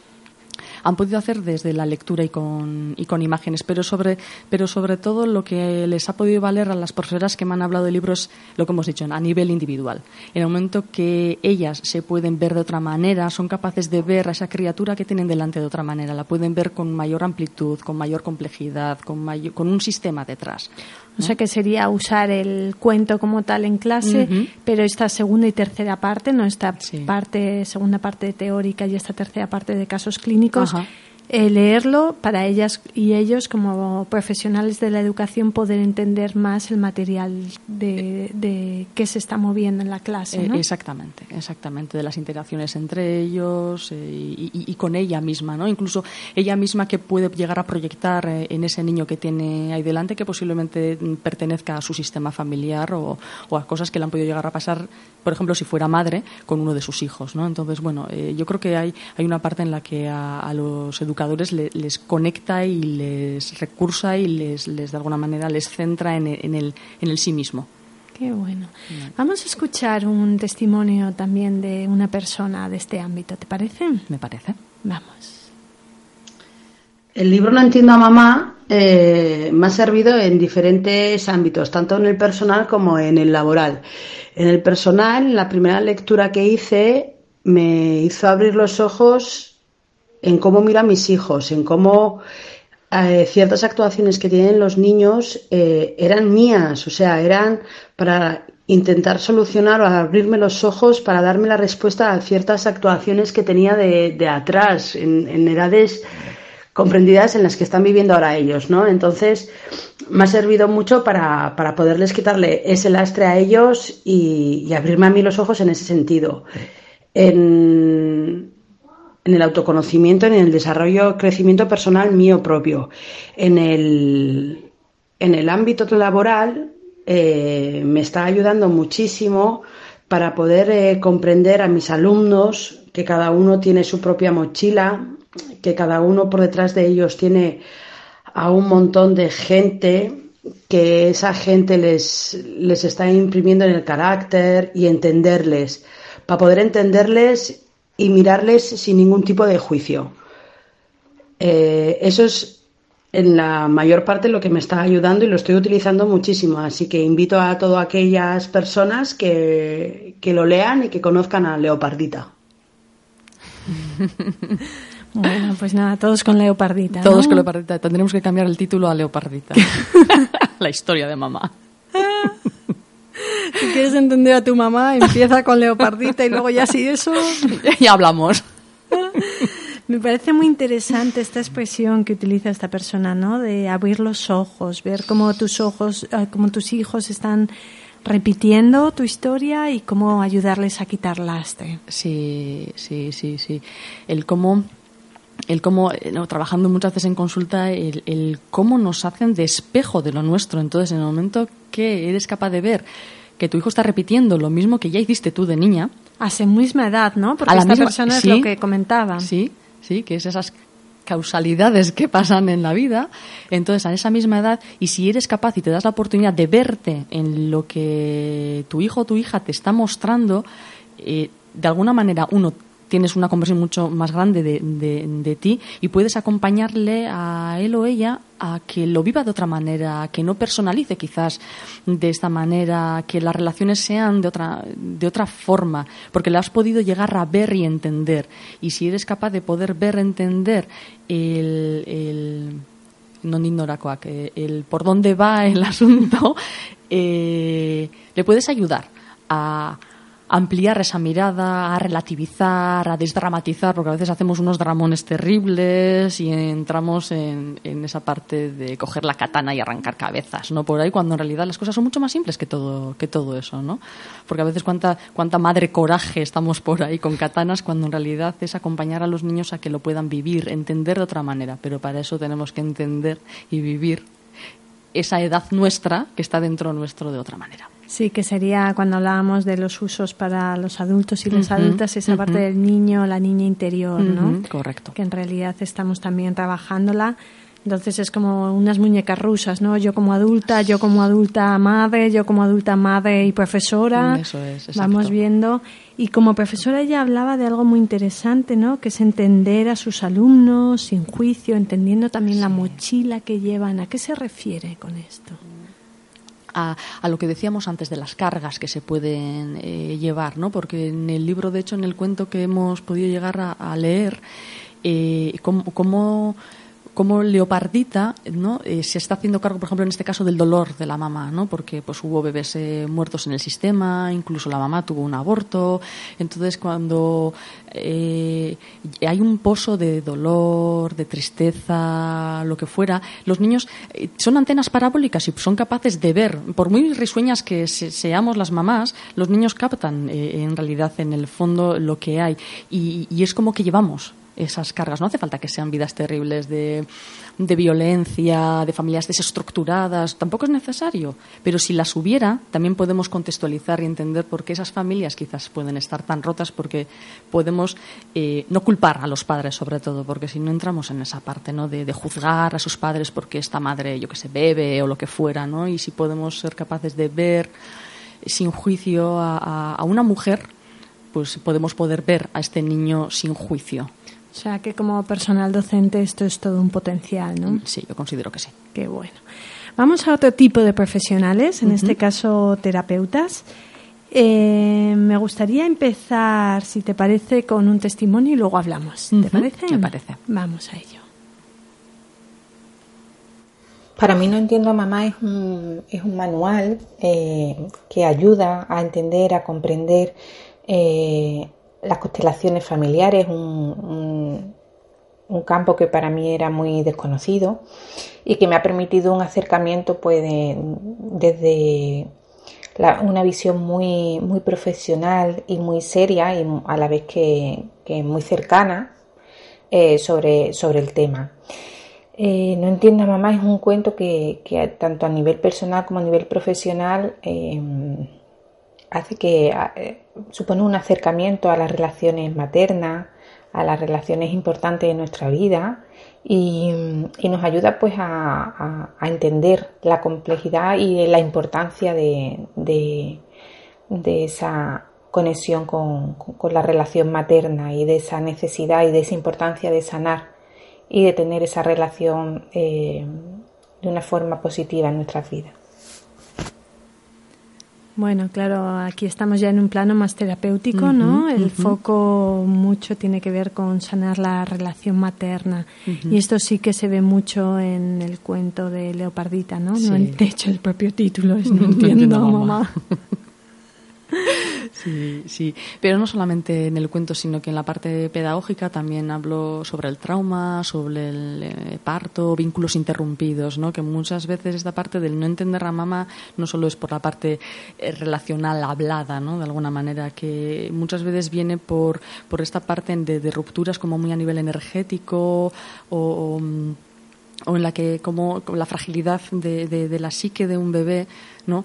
han podido hacer desde la lectura y con, y con imágenes, pero sobre, pero sobre todo lo que les ha podido valer a las profesoras que me han hablado de libros, lo que hemos dicho, a nivel individual. En el momento que ellas se pueden ver de otra manera, son capaces de ver a esa criatura que tienen delante de otra manera, la pueden ver con mayor amplitud, con mayor complejidad, con, mayor, con un sistema detrás. ¿No? O sea que sería usar el cuento como tal en clase, uh -huh. pero esta segunda y tercera parte, no esta sí. parte, segunda parte teórica y esta tercera parte de casos clínicos, Ajá. Eh, leerlo para ellas y ellos como profesionales de la educación poder entender más el material de, de que se está moviendo en la clase. ¿no? Eh, exactamente, exactamente, de las interacciones entre ellos eh, y, y, y, con ella misma, ¿no? Incluso ella misma que puede llegar a proyectar eh, en ese niño que tiene ahí delante que posiblemente pertenezca a su sistema familiar o, o, a cosas que le han podido llegar a pasar, por ejemplo, si fuera madre con uno de sus hijos, ¿no? Entonces, bueno, yo creo que hay, hay una parte en la que a, a los educadores educadores le, les conecta y les recursa y les, les de alguna manera les centra en el, en el, en el sí mismo. Qué bueno. Vamos a escuchar un testimonio también de una persona de este ámbito, ¿te parece? Me parece. Vamos. El libro No entiendo a mamá eh, me ha servido en diferentes ámbitos, tanto en el personal como en el laboral. En el personal, la primera lectura que hice me hizo abrir los ojos en cómo miro a mis hijos, en cómo eh, ciertas actuaciones que tienen los niños eh, eran mías, o sea, eran para intentar solucionar o abrirme los ojos para darme la respuesta a ciertas actuaciones que tenía de, de atrás, en, en, edades comprendidas en las que están viviendo ahora ellos, ¿no? Entonces, me ha servido mucho para, para poderles quitarle ese lastre a ellos y, y abrirme a mí los ojos en ese sentido. En, en el autoconocimiento, en el desarrollo, crecimiento personal mío propio. En el, en el ámbito laboral eh, me está ayudando muchísimo para poder eh, comprender a mis alumnos que cada uno tiene su propia mochila, que cada uno por detrás de ellos tiene a un montón de gente que esa gente les, les está imprimiendo en el carácter y entenderles. Para poder entenderles y mirarles sin ningún tipo de juicio. Eh, eso es en la mayor parte lo que me está ayudando y lo estoy utilizando muchísimo. Así que invito a todas aquellas personas que, que lo lean y que conozcan a Leopardita. Bueno, pues nada, todos con Leopardita. Todos con Leopardita. Tendremos que cambiar el título a Leopardita. la historia de mamá. Si quieres entender a tu mamá, empieza con Leopardita y luego ya si eso... ya hablamos. Me parece muy interesante esta expresión que utiliza esta persona, ¿no? De abrir los ojos, ver cómo tus ojos, eh, cómo tus hijos están repitiendo tu historia y cómo ayudarles a quitar lastre. Sí, sí, sí, sí. El cómo el cómo, no, trabajando muchas veces en consulta, el, el, cómo nos hacen de espejo de lo nuestro. Entonces, en el momento que eres capaz de ver que tu hijo está repitiendo lo mismo que ya hiciste tú de niña. A su misma edad, ¿no? Porque esta misma, persona es sí, lo que comentaba. Sí, sí, que es esas causalidades que pasan en la vida. Entonces, a esa misma edad, y si eres capaz y te das la oportunidad de verte en lo que tu hijo o tu hija te está mostrando, eh, de alguna manera, uno, tienes una conversión mucho más grande de, ti y puedes acompañarle a él o ella a que lo viva de otra manera, que no personalice quizás de esta manera, que las relaciones sean de otra, de otra forma, porque le has podido llegar a ver y entender. Y si eres capaz de poder ver, entender el, el non ignoracoac, el por dónde va el asunto, eh, le puedes ayudar a ampliar esa mirada, a relativizar, a desdramatizar, porque a veces hacemos unos dramones terribles y entramos en, esa parte de coger la katana y arrancar cabezas, ¿no? Por ahí, cuando en realidad las cosas son mucho más simples que todo, que todo eso, ¿no? Porque a veces cuánta, cuánta madre coraje estamos por ahí con katanas cuando en realidad es acompañar a los niños a que lo puedan vivir, entender de otra manera, pero para eso tenemos que entender y vivir esa edad nuestra que está dentro nuestro de otra manera. Sí, que sería cuando hablábamos de los usos para los adultos y las adultas, esa parte del niño, la niña interior, ¿no? Correcto. Que en realidad estamos también trabajándola. Entonces es como unas muñecas rusas, ¿no? Yo como adulta, yo como adulta madre, yo como adulta madre y profesora. Eso es, Vamos viendo. Y como profesora ella hablaba de algo muy interesante, ¿no? Que es entender a sus alumnos sin juicio, entendiendo también la mochila que llevan. ¿A qué se refiere con esto? A, lo que decíamos antes de las cargas que se pueden eh, llevar, ¿no? Porque en el libro, de hecho, en el cuento que hemos podido llegar a, leer, eh, cómo como Leopardita ¿no? Eh, se está haciendo cargo, por ejemplo, en este caso del dolor de la mamá, ¿no? porque pues hubo bebés eh, muertos en el sistema, incluso la mamá tuvo un aborto. Entonces, cuando eh, hay un pozo de dolor, de tristeza, lo que fuera, los niños son antenas parabólicas y son capaces de ver, por muy risueñas que seamos las mamás, los niños captan en realidad en el fondo lo que hay y es como que llevamos esas cargas. No hace falta que sean vidas terribles de, de violencia, de familias desestructuradas, tampoco es necesario. Pero si las hubiera, también podemos contextualizar y entender por qué esas familias quizás pueden estar tan rotas, porque podemos eh, no culpar a los padres, sobre todo, porque si no entramos en esa parte ¿no? de, juzgar a sus padres porque esta madre, yo que sé, bebe o lo que fuera, ¿no? y si podemos ser capaces de ver sin juicio a una mujer, pues podemos poder ver a este niño sin juicio o sea que como personal docente esto es todo un potencial, ¿no? Sí, yo considero que sí. Qué bueno. Vamos a otro tipo de profesionales, en este caso terapeutas. Eh, me gustaría empezar, si te parece, con un testimonio y luego hablamos. ¿Te parece? Me parece. Vamos a ello. Para mí No Entiendo a Mamá es un, es un manual eh, que ayuda a entender, a comprender eh, las constelaciones familiares, un, un, campo que para mí era muy desconocido y que me ha permitido un acercamiento pues desde una visión muy, muy profesional y muy seria y a la vez que, muy cercana eh, sobre, sobre el tema. Eh, no entiendo mamá es un cuento que, tanto a nivel personal como a nivel profesional eh, hace que eh, supone un acercamiento a las relaciones maternas, a las relaciones importantes de nuestra vida y, nos ayuda pues a, entender la complejidad y la importancia de, esa conexión con, la relación materna y de esa necesidad y de esa importancia de sanar y de tener esa relación eh, de una forma positiva en nuestras vidas. Bueno, claro, aquí estamos ya en un plano más terapéutico, ¿no? El foco mucho tiene que ver con sanar la relación materna. Y esto sí que se ve mucho en el cuento de Leopardita, ¿no? No, de hecho, el propio título es No entiendo, mamá. Sí, sí, pero no solamente en el cuento, sino que en la parte pedagógica también hablo sobre el trauma, sobre el eh, parto, vínculos interrumpidos, ¿no? Que muchas veces esta parte del no entender a mamá no solo es por la parte eh, relacional hablada, ¿no? De alguna manera, que muchas veces viene por, por esta parte de, de rupturas como muy a nivel energético o mm, o en la que como la fragilidad de, de, la psique de un bebé, ¿no?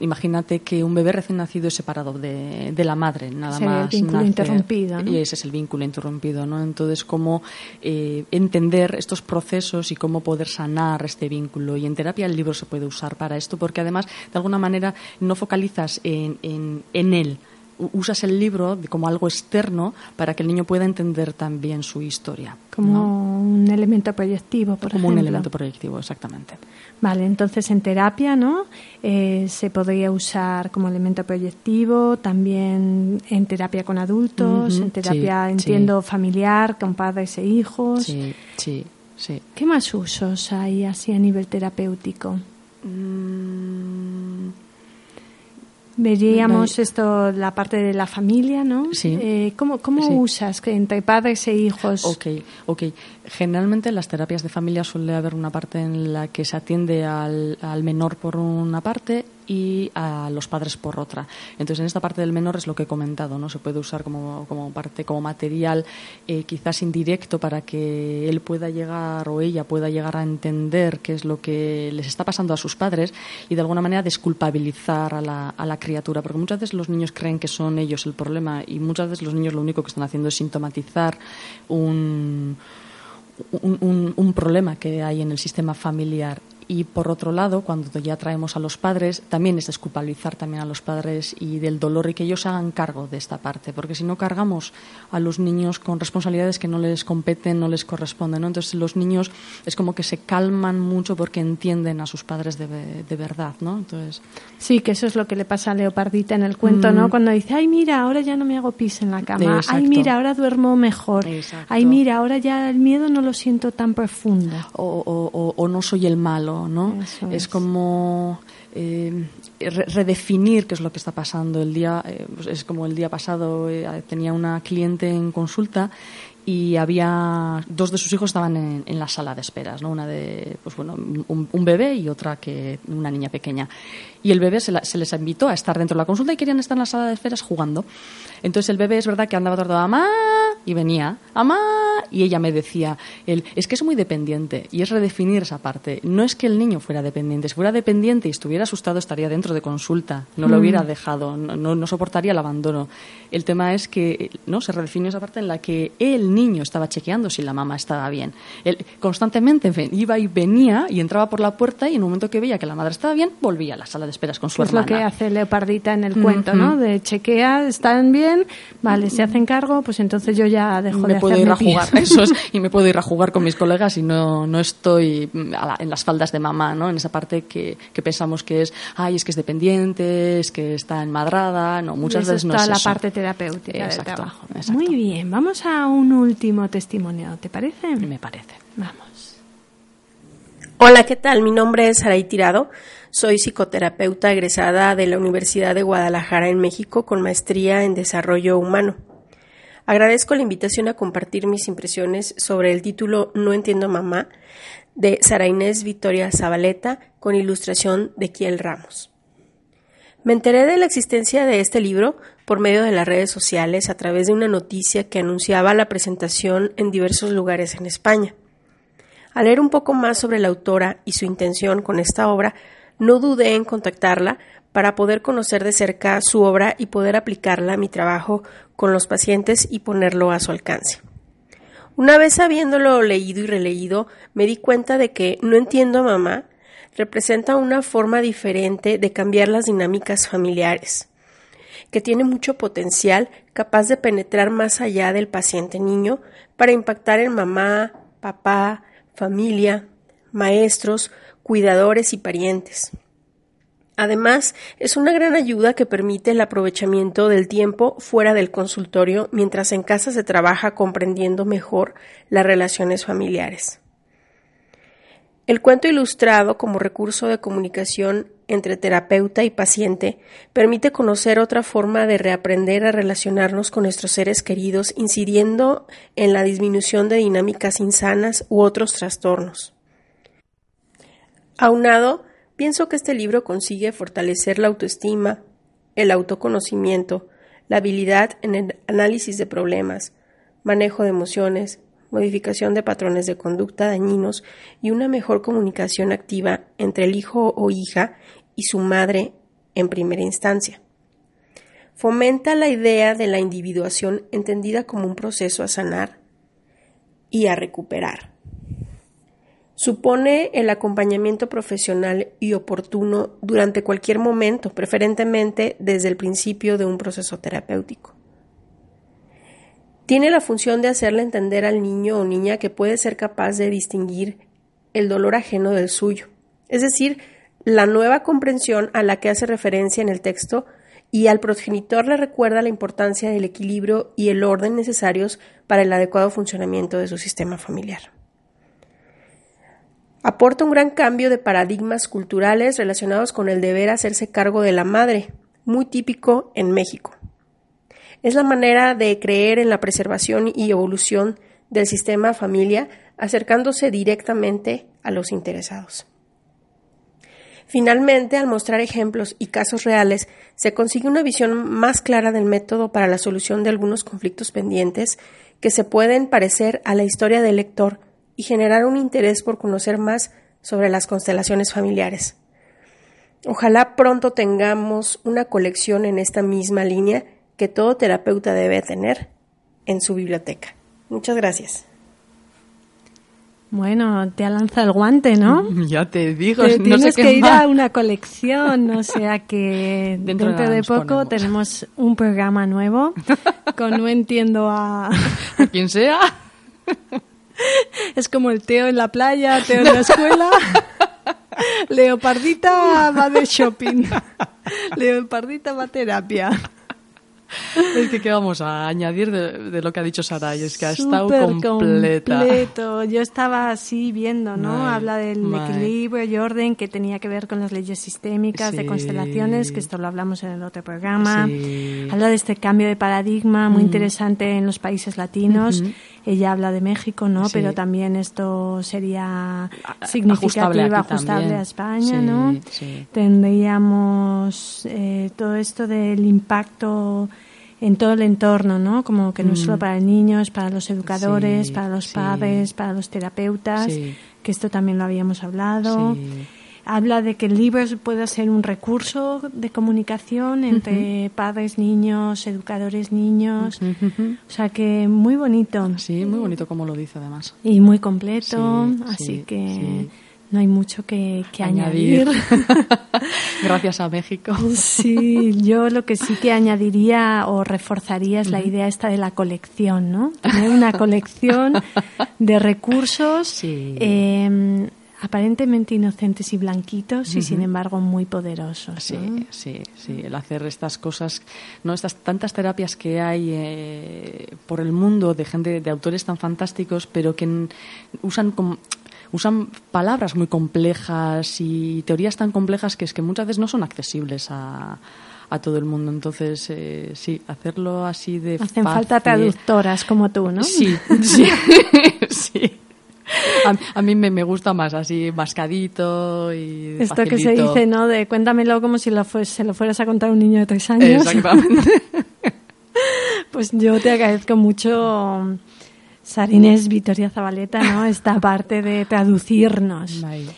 Imagínate que un bebé recién nacido es separado de, de la madre, nada más. El vínculo interrumpido, Y ese es el vínculo interrumpido, ¿no? Entonces, cómo eh, entender estos procesos y cómo poder sanar este vínculo. Y en terapia el libro se puede usar para esto, porque además, de alguna manera, no focalizas en, en, en él, usas el libro como algo externo para que el niño pueda entender también su historia. Como un elemento proyectivo, por como un elemento proyectivo, exactamente. Vale, entonces en terapia, ¿no? Eh, se podría usar como elemento proyectivo, también en terapia con adultos, en terapia, entiendo, familiar, con padres e hijos. Sí, sí, sí. ¿Qué más usos hay así a nivel terapéutico? Mm, Veríamos esto, la parte de la familia, ¿no? Sí. Eh, ¿Cómo, cómo usas que entre padres e hijos? Ok, ok. Generalmente en las terapias de familia suele haber una parte en la que se atiende al, al menor por una parte y a los padres por otra. Entonces, en esta parte del menor es lo que he comentado, ¿no? Se puede usar como, parte, como material eh, quizás indirecto para que él pueda llegar o ella pueda llegar a entender qué es lo que les está pasando a sus padres y de alguna manera desculpabilizar a la criatura. Porque muchas veces los niños creen que son ellos el problema y muchas veces los niños lo único que están haciendo es sintomatizar un un, un, problema que hay en el sistema familiar y por otro lado, cuando ya traemos a los padres, también es desculpabilizar también a los padres y del dolor y que ellos hagan cargo de esta parte, porque si no cargamos a los niños con responsabilidades que no les competen, no les corresponden, ¿no? Entonces los niños es como que se calman mucho porque entienden a sus padres de, de verdad, ¿no? Entonces sí, que eso es lo que le pasa a Leopardita en el cuento, ¿no? Mm. Cuando dice, ay mira, ahora ya no me hago pis en la cama, ay mira, ahora duermo mejor, ay mira, ahora ya el miedo no lo siento tan profundo, o, o, o no soy el malo ¿no? es. como eh, redefinir qué es lo que está pasando. El día, eh, pues es como el día pasado eh, tenía una cliente en consulta y había dos de sus hijos estaban en, la sala de esperas, ¿no? Una de, pues bueno, un, bebé y otra que una niña pequeña. Y el bebé se, se, les invitó a estar dentro de la consulta y querían estar en la sala de esperas jugando. Entonces el bebé es verdad que andaba todo mamá y venía, mamá y ella me decía, él, es que es muy dependiente y es redefinir esa parte. No es que el niño fuera dependiente, si fuera dependiente y estuviera asustado estaría dentro de consulta, no lo mm. hubiera dejado, no, no, soportaría el abandono. El tema es que no se redefinió esa parte en la que el niño estaba chequeando si la mamá estaba bien. Él constantemente iba y venía y entraba por la puerta y en un momento que veía que la madre estaba bien, volvía a la sala de esperas con su hermana. Es lo que hace Leopardita en el cuento, ¿no? De chequea, están bien, vale, se hacen cargo, pues entonces yo ya dejo me de puedo ir a jugar eso es, y me puedo ir a jugar con mis colegas y no, no estoy en las faldas de mamá no en esa parte que, que, pensamos que es ay es que es dependiente es que está enmadrada no muchas veces no es la eso. parte terapéutica del trabajo. muy bien vamos a un último testimonio ¿te parece? me parece. Vamos. Hola qué tal mi nombre es Saray Tirado soy psicoterapeuta egresada de la Universidad de Guadalajara en México con maestría en desarrollo humano. Agradezco la invitación a compartir mis impresiones sobre el título No entiendo mamá de Sara Inés Victoria Zabaleta con ilustración de Kiel Ramos. Me enteré de la existencia de este libro por medio de las redes sociales a través de una noticia que anunciaba la presentación en diversos lugares en España. Al leer un poco más sobre la autora y su intención con esta obra, no dudé en contactarla para poder conocer de cerca su obra y poder aplicarla a mi trabajo con los pacientes y ponerlo a su alcance. Una vez habiéndolo leído y releído, me di cuenta de que No entiendo a mamá representa una forma diferente de cambiar las dinámicas familiares, que tiene mucho potencial capaz de penetrar más allá del paciente niño para impactar en mamá, papá, familia, maestros, cuidadores y parientes. Además, es una gran ayuda que permite el aprovechamiento del tiempo fuera del consultorio mientras en casa se trabaja comprendiendo mejor las relaciones familiares. El cuento ilustrado como recurso de comunicación entre terapeuta y paciente permite conocer otra forma de reaprender a relacionarnos con nuestros seres queridos, incidiendo en la disminución de dinámicas insanas u otros trastornos. Aunado Pienso que este libro consigue fortalecer la autoestima, el autoconocimiento, la habilidad en el análisis de problemas, manejo de emociones, modificación de patrones de conducta dañinos y una mejor comunicación activa entre el hijo o hija y su madre en primera instancia. Fomenta la idea de la individuación entendida como un proceso a sanar y a recuperar. Supone el acompañamiento profesional y oportuno durante cualquier momento, preferentemente desde el principio de un proceso terapéutico. Tiene la función de hacerle entender al niño o niña que puede ser capaz de distinguir el dolor ajeno del suyo, es decir, la nueva comprensión a la que hace referencia en el texto y al progenitor le recuerda la importancia del equilibrio y el orden necesarios para el adecuado funcionamiento de su sistema familiar aporta un gran cambio de paradigmas culturales relacionados con el deber hacerse cargo de la madre, muy típico en México. Es la manera de creer en la preservación y evolución del sistema familia acercándose directamente a los interesados. Finalmente, al mostrar ejemplos y casos reales, se consigue una visión más clara del método para la solución de algunos conflictos pendientes que se pueden parecer a la historia del lector y generar un interés por conocer más sobre las constelaciones familiares. Ojalá pronto tengamos una colección en esta misma línea que todo terapeuta debe tener en su biblioteca. Muchas gracias. Bueno, te ha lanzado el guante, ¿no? Ya te digo, no tienes sé que qué ir más. a una colección, o sea que Dentro dentro, de de poco ponemos. tenemos un programa nuevo con No entiendo a... A quien sea. Es como el Teo en la playa, Teo en la escuela. Leopardita va de shopping. Leopardita va a terapia. Es que qué vamos a añadir de, de lo que ha dicho Saray, es que ha estado completa. completo. Yo estaba así viendo, ¿no? Habla del equilibrio y orden que tenía que ver con las leyes sistémicas de constelaciones, que esto lo hablamos en el otro programa. Sí. Habla de este cambio de paradigma muy Mm. interesante en los países latinos. Ella habla de México, ¿no? Sí. Pero también esto sería significativo, ajustable a España, Sí, ¿no? sí. Tendríamos eh, todo esto del impacto en todo el entorno, ¿no? Como que no es Mm. solo para niños, para los educadores, para los padres, para los terapeutas, que esto también lo habíamos hablado. Sí. Habla de que el libro puede ser un recurso de comunicación entre padres, niños, educadores, niños. O sea que muy bonito Sí, muy bonito como lo dice además. y muy completo, Sí, así sí, que sí. no hay mucho que, que Añadir. añadir. Gracias a México. Sí, yo lo que sí que añadiría o reforzaría es la idea esta de la colección, ¿no? Tener una colección de recursos Sí. eh, aparentemente inocentes y blanquitos y sin embargo muy poderosos. Sí, ¿no? sí, sí, el hacer estas cosas, no estas tantas terapias que hay eh, por el mundo de gente, de autores tan fantásticos, pero que usan como usan palabras muy complejas y teorías tan complejas que es que muchas veces no son accesibles a, a todo el mundo. Entonces, eh, sí, hacerlo así de Hacen falta traductoras como tú, ¿no? Sí, sí, sí. A, a mí me, me gusta más así, mascadito y Esto que se dice, ¿no? De cuéntamelo como si lo se lo fueras a contar a un niño de tres años. Exactamente. Pues yo te agradezco mucho, Sarines Vitoria Zabaleta, ¿no? Esta parte de traducirnos. Ahí.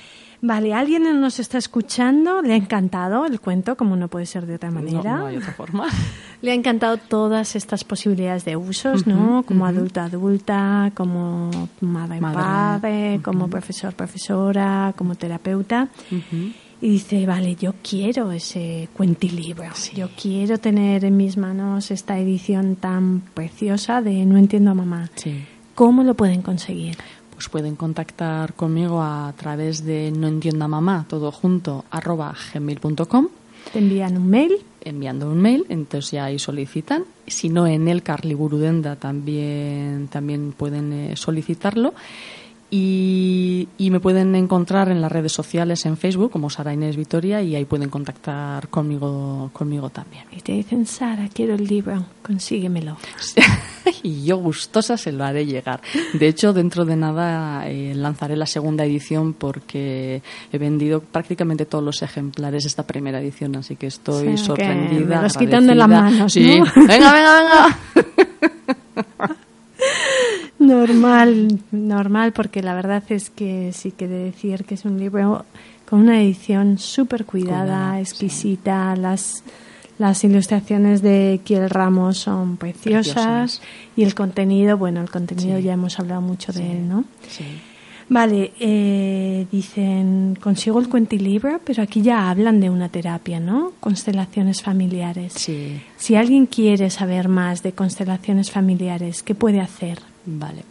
Vale, alguien nos está escuchando, le ha encantado el cuento, como no puede ser de otra No, manera. no hay otra forma. Le ha encantado todas estas posibilidades de usos, ¿no? Como ujú. adulto adulta, como madre Madre, padre, como profesor profesora, como terapeuta. Y dice, vale, yo quiero ese cuentilibro. Yo quiero tener en mis manos esta edición tan preciosa de No entiendo a mamá. Sí. ¿Cómo lo pueden conseguir? Pues pueden contactar conmigo a través de no entienda mamá, todo junto, arroba gmail.com, Te envían un mail. enviando un mail, entonces ya ahí solicitan. Si no, en el Carly Gurudenda también, también pueden eh, solicitarlo. Y, y me pueden encontrar en las redes sociales, en Facebook, como Sara Inés Vitoria, y ahí pueden contactar conmigo, conmigo también. Y te dicen, Sara, quiero el libro, consíguemelo. y yo gustosa se lo haré llegar. De hecho, dentro de nada eh, lanzaré la segunda edición porque he vendido prácticamente todos los ejemplares de esta primera edición, así que estoy O sea, que sorprendida. me los quitan de agradecida. manos, Sí. ¿no? Venga, venga, venga. Normal, normal, porque la verdad es que sí que de decir que es un libro con una edición súper cuidada, Cuidada, exquisita, las, las ilustraciones de Kiel Ramos son preciosas, Preciosas. y el contenido, bueno, el contenido Sí. ya hemos hablado mucho de él, ¿no? Sí. Vale, eh, dicen, consigo el cuentilibro, pero aquí ya hablan de una terapia, ¿no? Constelaciones familiares. Sí. Si alguien quiere saber más de constelaciones familiares, ¿qué puede hacer? Vale.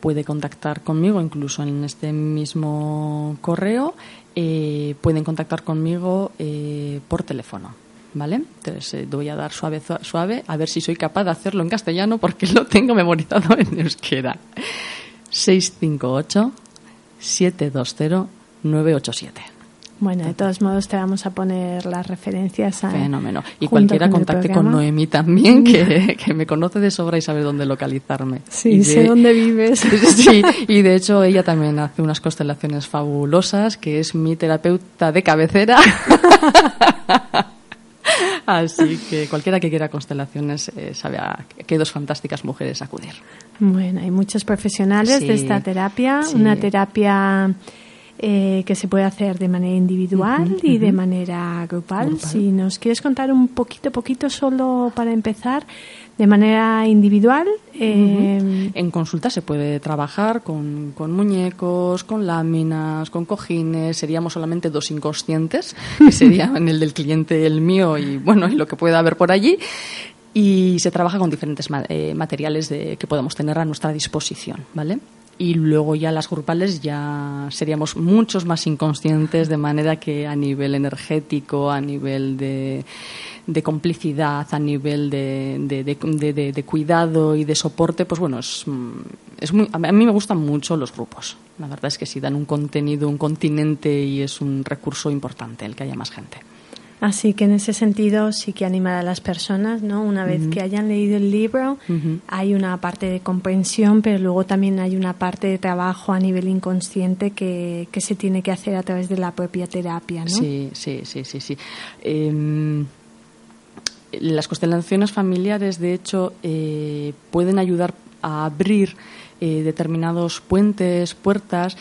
Puede contactar conmigo incluso en este mismo correo. eh, pueden contactar conmigo eh, por teléfono. ¿Vale? Entonces eh, voy a dar suave, su- suave, a ver si soy capaz de hacerlo en castellano porque lo tengo memorizado en euskera. 658 720 987. Bueno, de todos modos te vamos a poner las referencias a... Fenómeno. Y cualquiera contacte con Noemí también, que, que, me conoce de sobra y sabe dónde localizarme. Sí, sé dónde vives. Sí, y de hecho ella también hace unas constelaciones fabulosas, que es mi terapeuta de cabecera. Así que cualquiera que quiera constelaciones eh, sabe a qué dos fantásticas mujeres acudir. Bueno, hay muchos profesionales de esta terapia, una terapia eh, que se puede hacer de manera individual y de manera grupal. Si nos quieres contar un poquito, poquito solo para empezar, de manera individual. Eh, en consulta se puede trabajar con, con, muñecos, con láminas, con cojines. Seríamos solamente dos inconscientes, que serían el del cliente, el mío y bueno, y lo que pueda haber por allí. Y se trabaja con diferentes eh, materiales de, que podamos tener a nuestra disposición, ¿vale? Y luego ya las grupales ya seríamos muchos más inconscientes de manera que a nivel energético, a nivel de, de complicidad, a nivel de, de, cuidado y de soporte, pues bueno, es, es muy, a mí me gustan mucho los grupos. La verdad es que sí dan un contenido, un continente y es un recurso importante el que haya más gente. Así que en ese sentido sí que animar a las personas, ¿no? Una vez que hayan leído el libro, hay una parte de comprensión, pero luego también hay una parte de trabajo a nivel inconsciente que, que se tiene que hacer a través de la propia terapia, ¿no? Sí, sí, sí, sí, sí. Em, las constelaciones familiares, de hecho, eh, pueden ayudar a abrir eh, determinados puentes, puertas,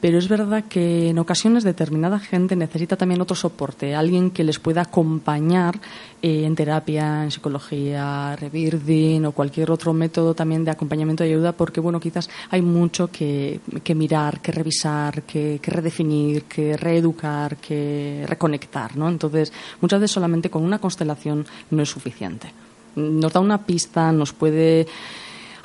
pero es verdad que en ocasiones determinada gente necesita también otro soporte, alguien que les pueda acompañar eh, en terapia, en psicología, rebirding o cualquier otro método también de acompañamiento y ayuda, porque bueno, quizás hay mucho que, mirar, que revisar, que, que, redefinir, que reeducar, que reconectar, ¿no? Entonces, muchas veces solamente con una constelación no es suficiente. Nos da una pista, nos puede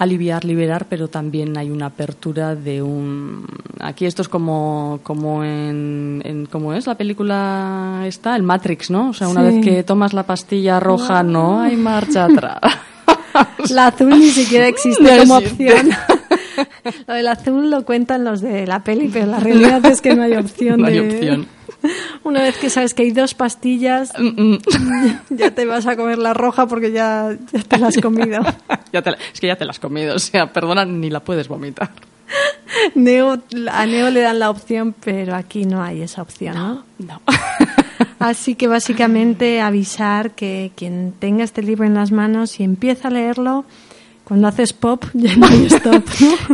aliviar, liberar, pero también hay una apertura de un... Aquí esto es como, como en, en ¿Cómo es la película esta? El Matrix, ¿no? O sea, una vez que tomas la pastilla roja no hay marcha atrás. La azul ni siquiera existe como opción. Lo del azul lo cuentan los de la peli, pero la realidad es que no hay opción. No hay opción. Una vez que sabes que hay dos pastillas, mm, mm. ya te vas a comer la roja porque ya, te la has comido. es que ya te la has comido, o sea, perdona, ni la puedes vomitar. Neo, a Neo le dan la opción, pero aquí no hay esa opción, ¿no? No. Así que básicamente avisar que quien tenga este libro en las manos y empieza a leerlo, cuando haces pop ya no hay stop.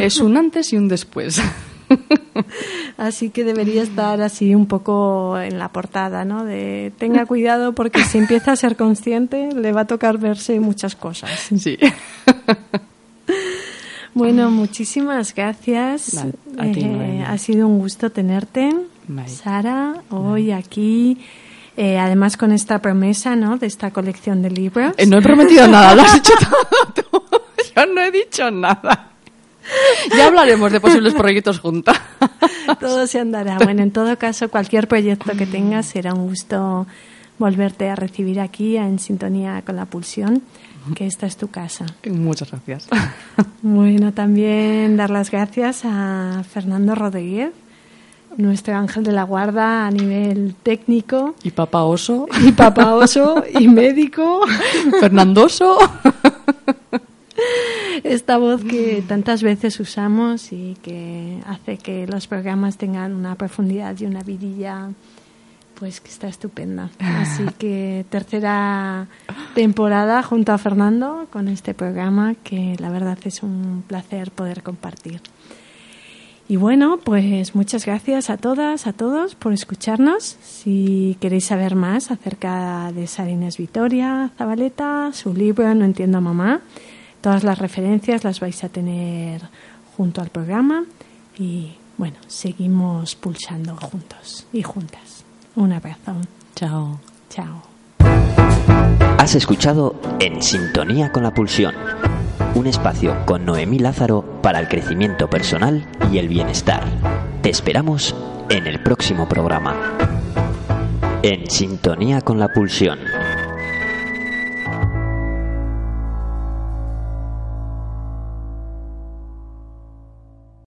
Es un antes y un después. así que debería estar así un poco en la portada, ¿no? De tenga cuidado porque si empieza a ser consciente le va a tocar verse muchas cosas. Sí. Bueno, muchísimas gracias. Eh, ha sido un gusto tenerte, Sara, hoy aquí. Eh, además con esta promesa, ¿no? De esta colección de libros. Eh, no he prometido nada, lo has hecho todo Yo no he dicho nada. Ya hablaremos de posibles proyectos juntas. Todo se andará. Bueno, en todo caso, cualquier proyecto que tengas será un gusto volverte a recibir aquí en sintonía con la pulsión, que esta es tu casa. Muchas gracias. Bueno, también dar las gracias a Fernando Rodríguez, nuestro ángel de la guarda a nivel técnico. Y papá oso. Y papá oso y médico. Fernandoso esta voz que tantas veces usamos y que hace que los programas tengan una profundidad y una vidilla pues que está estupenda. Así que tercera temporada junto a Fernando con este programa que la verdad es un placer poder compartir. Y bueno, pues muchas gracias a todas, a todos por escucharnos. Si queréis saber más acerca de Sarines Vitoria Zabaleta, su libro No entiendo a mamá, Todas las referencias las vais a tener junto al programa y bueno, seguimos pulsando juntos y juntas. Un abrazo. Chao. Chao. Has escuchado En Sintonía con la Pulsión, un espacio con Noemí Lázaro para el crecimiento personal y el bienestar. Te esperamos en el próximo programa. En Sintonía con la Pulsión.